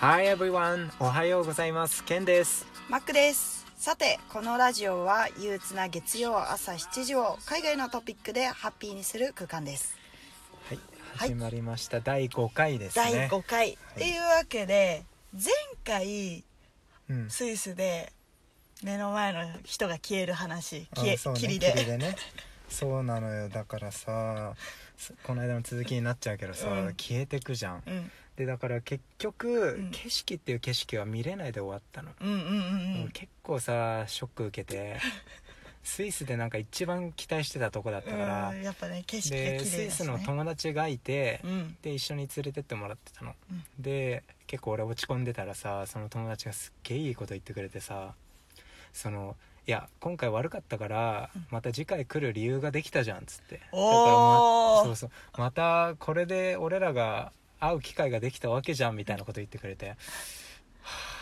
Hi everyone! おはようございます。ケンです。マックですさてこのラジオは憂鬱な月曜朝7時を海外のトピックでハッピーにする空間ですはい、はい始まりました。第5回ですね。第5回、っていうわけで前回うん。スイスで目の前の人が消える話消え、あそうね霧で霧でね。そうなのよ。だからさ、すこの間の続きになっちゃうけどさ、うん消えてくじゃん。うんで、だから結局、ん。景色っていう景色は見れないで終わったの。うんうんうんうん。結構さ、ショック受けて、スイスでなんか一番期待してたとこだったから、うんやっぱね景色がで、スイス綺麗だし、ね、の友達がいて、うん。で一緒に連れてってもらってたの、うん。で結構俺落ち込んでたらさその友達がすっげえいいこと言ってくれてさそのいや今回悪かったからまた次回来る理由ができたじゃんっつって。だからおーまそうそう。またこれで俺らが会う機会ができたわけじゃんみたいなこと言ってくれて、はあ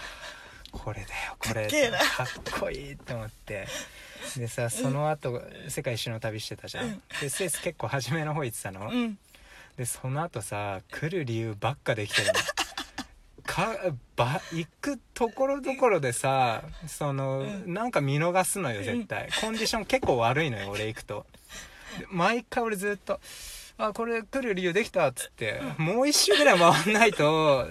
これだよこれ。かっこいいって思って。でさその後、世界一周の旅してたじゃん、うん。でスイス結構初めの方行ってたの、うん。でその後さ来る理由ばっかできてるの。かば行くところどころでさその、うん。なんか見逃すのよ絶対、コンディション結構悪いのよ俺行くと。で毎回俺ずっと「あこれ来る理由できた」っつって、もう一周ぐらい回んないと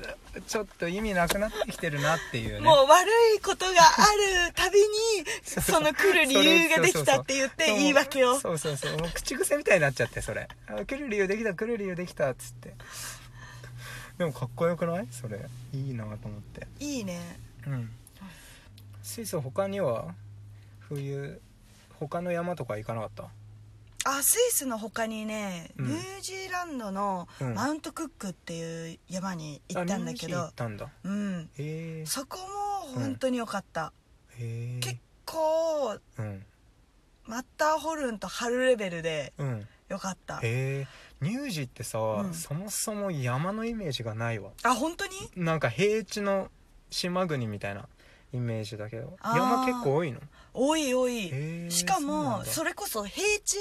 ちょっと意味なくなってきてるなっていうね。もう悪いことがあるたびにその来る理由ができたって言って言い訳を。そうそうそうもう口癖みたいになっちゃってそれ。あ来る理由できた来る理由できたっつって。でもかっこよくない？それ。いいなと思って。いいね。うん。スイス他には？冬他の山とか行かなかった？あスイスの他にね、うん。ニュージーランドのうん。マウントクックっていう山に行ったんだけあニュージーど、行ったんだ。うん。へえそこも本当に良かった、へえ結構うん。マッターホルンと春レベルでうん。良かった。へえニュージーってさ、うん。そもそも山のイメージがないわ。あ本当に？なんか平地の島国みたいなイメージだけど。あー。山結構多いの？多い多い。しかもそれこそ平地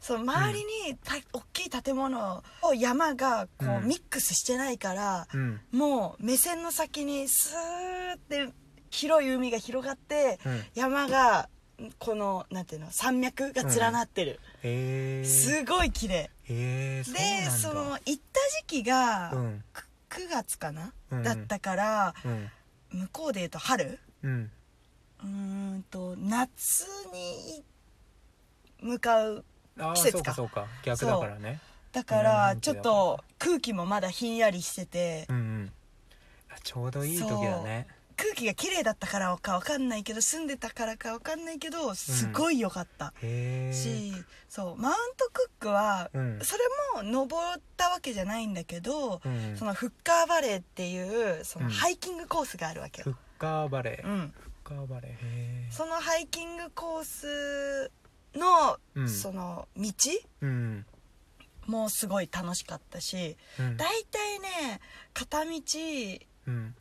その周りにた、大きい建物と山がこう、うん。ミックスしてないから、うん。もう目線の先にスーって広い海が広がって、うん。山がこのなんていうの山脈が連なってる、へえ。すごい綺麗。でその行った時期が、うん。く9月かな、うん。だったからうん。向こうで言うと春？うんうーんと夏に向かう季節か。そうか逆だからね。だかうんらちょっと空気もまだひんやりしてて。うんうん。あちょうどいい時だね。空気が綺麗だったからかわかんないけど住んでたからかわかんないけどすごい良かった、へえしそう。マウントクックは、うん。それも登ったわけじゃないんだけど、うん。そのフッカーバレーっていうそのうん。ハイキングコースがあるわけよ、フッカーバレーカーバレーそのハイキングコースの、うん。その道？うん。もすごい楽しかったしうん。大体ね片道うん。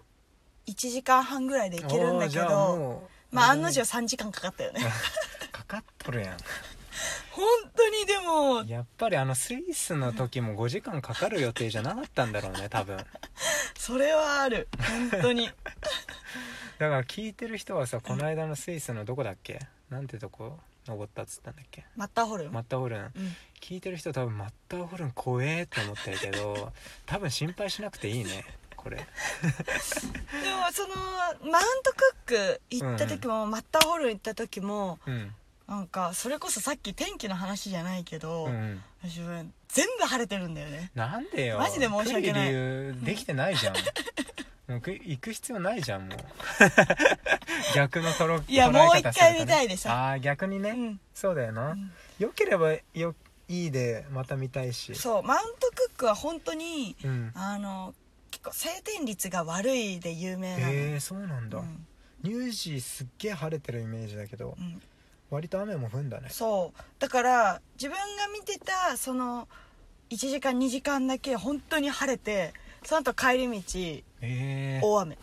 1時間半ぐらいで行けるんだけどまあ案の定3時間かかったよね。かかっとるやん。本当にでもやっぱりあのスイスの時も5時間かかる予定じゃなかったんだろうね多分。それはある。本当にら聞いてる人はさこの間のスイスのどこだっけ？なんてとこ？登ったっつったんだっけ？マッターホルン、マッターホルン。うん。聞いてる人多分マッターホルン怖えって思ってるけど 多分心配しなくていいねこれ。でもそのマウントクック行った時も、マッターホルン行った時もうん。なんかそれこそさっき天気の話じゃないけど、うんうん。私は全部晴れてるんだよね。なんでよ。マジで申し訳ない。理由できてないじゃん もうく行く必要ないじゃんもう。逆のとろいや捉え方もう一回するとね。見たいでしょ。ああ逆にね、うん。そうだよな、ん。よければよいいでまた見たいし。そうマウントクックは本当にうん。あの結構晴天率が悪いで有名なの、へえそうなんだ、うん。ニュージーすっげえ晴れてるイメージだけどうん。割と雨も降んだね。そう。だから自分が見てたその1時間2時間だけ本当に晴れてその後帰り道へえ大雨、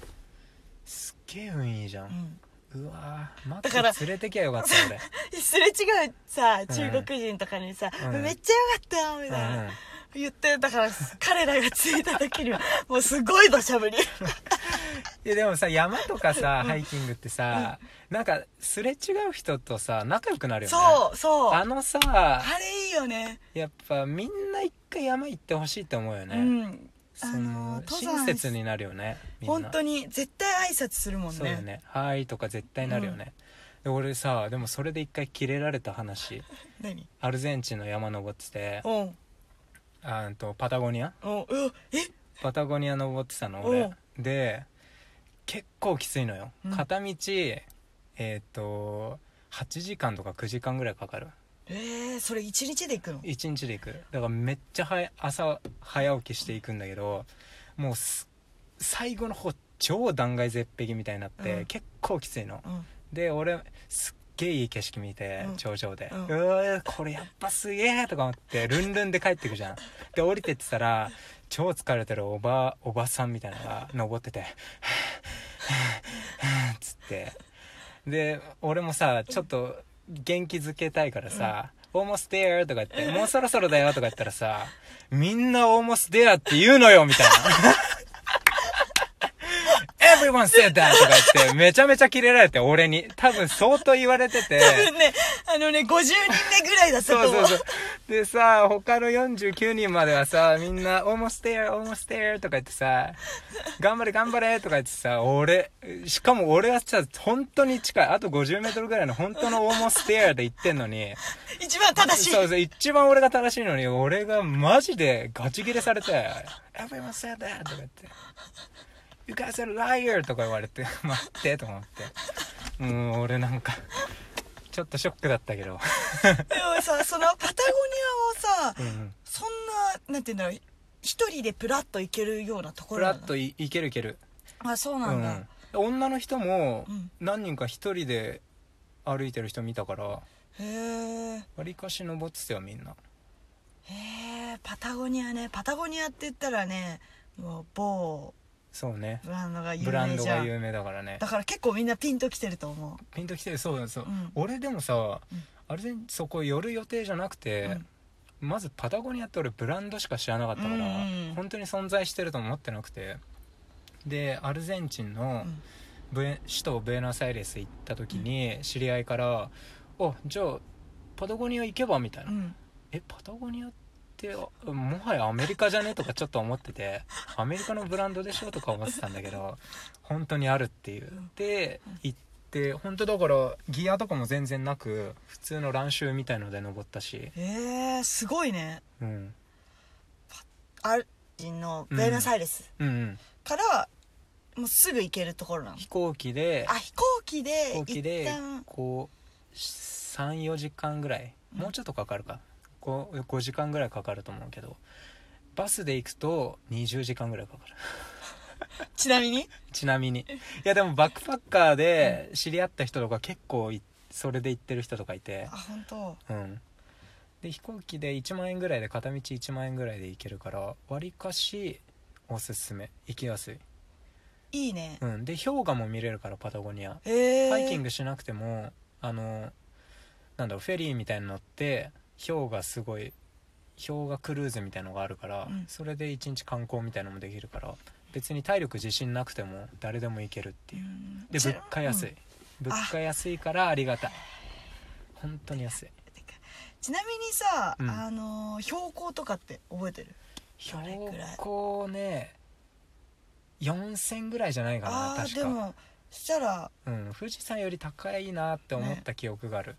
すっげえ運いいじゃん、うん。うわーマだからック連れてきゃよかった俺。すれ違うさうん。中国人とかにさ「うん。めっちゃよかったよ」みたいな、うん。言ってだから彼らが着いた時には もうすごい土砂降り。いやでもさ山とかさハイキングってさ、なんかすれ違う人とさ仲良くなるよね。そうそう。ああのされいいよね。やっぱみんな一回山行ってほしいって思うよね、うん。そあの親切になるよね本当に絶対挨拶するもんね。そうよね「はい」とか絶対なるよね、で俺さでもそれで一回キレられた話。何？アルゼンチンの山登っててあんとパタゴニア？パタゴニア登ってたのお俺う。で結構きついのよ、うん。片道えっ、と8時間とか9時間ぐらいかかるえー、それ一日で行くの？1日で行く。だからめっちゃ早朝早起きしていくんだけどもうす最後の方超断崖絶壁みたいになって、うん。結構きついの。うん。で俺すっげえいい景色見て、うん。頂上で、ううんわこれやっぱすげえとか思ってルンルンで帰ってくじゃん。で降りてってたら超疲れてるおばおばさんみたいなのが登ってて「つって。で俺もさちょっと元気づけたいからさ「almost there」とか言って「もうそろそろだよ」とか言ったらさみんな almost there って言うのよみたいな Everyone said that! とか言って、めちゃめちゃキレられて、俺に。多分相当言われてて。多分ねあのね50人目ぐらいだったと思うそうそうそう。でさ、他の49人まではさ、みんな、almost there, almost there とか言ってさ、頑張れ頑張れとか言ってさ、俺、しかも俺はさ、本当に近い。あと50メートルぐらいの本当の almost there で言ってんのに、一番正しいそうそう、一番俺が正しいのに、俺がマジでガチ切れされて、everyone said that とか言って。You guys are liar! とか言われて、待ってと思って。もう俺なんか、ちょっとショックだったけど。でもさそのパタゴニアをさうん。そんななんて言うんだろう一人でプラッと行けるようなとこプろなの？ラッといいけるいける。あそううなんだ、ん。女の人もうん何人か一人で歩いてる人見たから、へえわりかし登ってたよみんな。へえパタゴニアねパタゴニアって言ったらねもう某そうね。ブランドが有ブラン名じゃん。ドが有名だからね。だ。から結構みんなピンときてると思ピンときてるそうだそう、うん。俺でもさ、うん。あれでそこ寄る予定じゃなくて、まずパタゴニアって俺ブランドしか知らなかったから、うん。うん本当に存在してると思ってなくて。でアルゼンチンうのん。ブエ、首都ブエノスアイレス行った時に知り合いから「あじゃあパタゴニア行けば」みたいな「うんえパタゴニアってもはやアメリカじゃね?」とかちょっと思ってて「アメリカのブランドでしょ?」とか思ってたんだけど本当にあるっていう。で行って本当だからギアとかも全然なく普通の乱臭みたいので登ったし。へえすごいね。うん。アルゼンのベナスアイレスからもうすぐ行けるところなの飛行機で。あ飛行機で飛行機でこう34時間ぐらい。もうちょっとかかるか 5, 5時間ぐらいかかると思うけどバスで行くと20時間ぐらいかかる。ちなみに？ちなみに。いやでもバックパッカーで知り合った人とか結構いそれで行ってる人とかいて。あ本当？うん。で飛行機で1万円ぐらいで片道1万円ぐらいで行けるからわりかしおすすめ。行きやすい。いいね。うん。で氷河も見れるからパタゴニア。へえハイキングしなくてもあのなんだろうフェリーみたいに乗って氷河すごい氷河クルーズみたいのがあるから、うん。それで一日観光みたいのもできるから別に体力自信なくても誰でも行けるっていう。うん。でち物価安い、うん。物価安いからありがたい。本当に安い。ちなみにさ、うん。あのー標高とかって覚えてる？標高ね4000ぐらいじゃないかな確か。でもそしたらうん、富士山より高いなって思った記憶がある、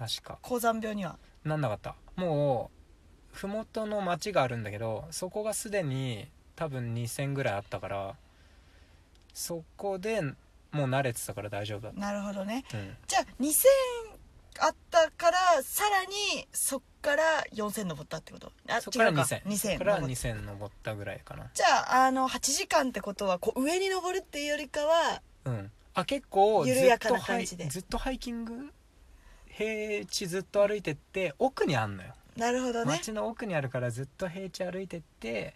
確か。高山病には？なんなかった。もう麓の町があるんだけどそこがすでに多分2000ぐらいあったからそこでもう慣れてたから大丈夫だっなるほどね。た、うん、じゃあ2000あったからさらにそっから4000登ったってこと？あそこから違うか。2000 2000そこから登っ2000登ったぐらいかな。じゃああの8時間ってことはこう上に登るっていうよりかはうん。あ結構ず緩やかな感じで。ずっとハイキング平地ずっと歩いてって奥にあんのよ。なるほどね。街の奥にあるからずっと平地歩いてって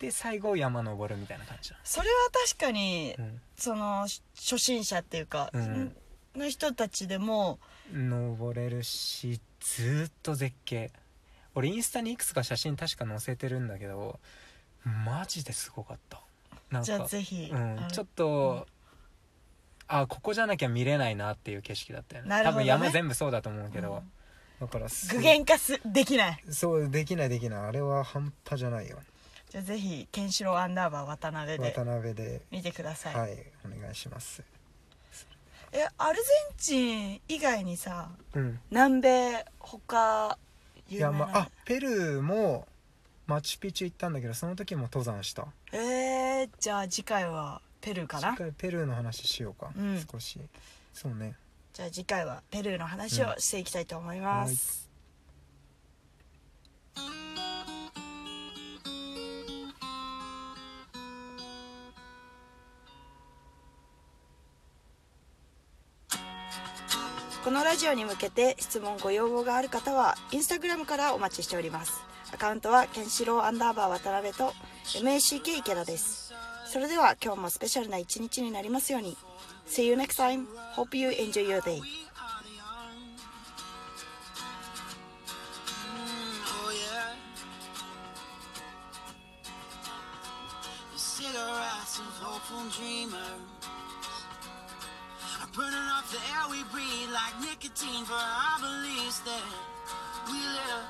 で最後山登るみたいな感じだ、それは確かにうん、そのし初心者っていうか、うん。の人たちでも登れるしずーっと絶景。俺インスタにいくつか写真確か載せてるんだけどマジですごかった。なんじゃあかぜひ、うん。ちょっと、あここじゃなきゃ見れないなっていう景色だったよね。なるほどね。山全部そうだと思うけど、うん。だからす具現化すできない。そうできないできない。あれは半端じゃないよ。じゃあぜひケンシロウアンダーバー渡辺で渡辺で。見てください、はいお願いします。えアルゼンチン以外にさうん。南米他いや有名なまああペルーもマチュピチュ行ったんだけどその時も登山した。えー、じゃあ次回はペルーかなしっかりペルーの話しようか、うん。少し。そうね。じゃあ次回はペルーの話をしていきたいと思います、このラジオに向けて質問ご要望がある方はインスタグラムからお待ちしております。アカウントはケンシロウアンダーバー渡辺と MACK 池田ですそれでは今日もスペシャルな一日になりますように See you next time. Hope you enjoy your day. Cigarettes of hopeful dreamers are burning up the air we breathe like nicotine for our beliefs that we live,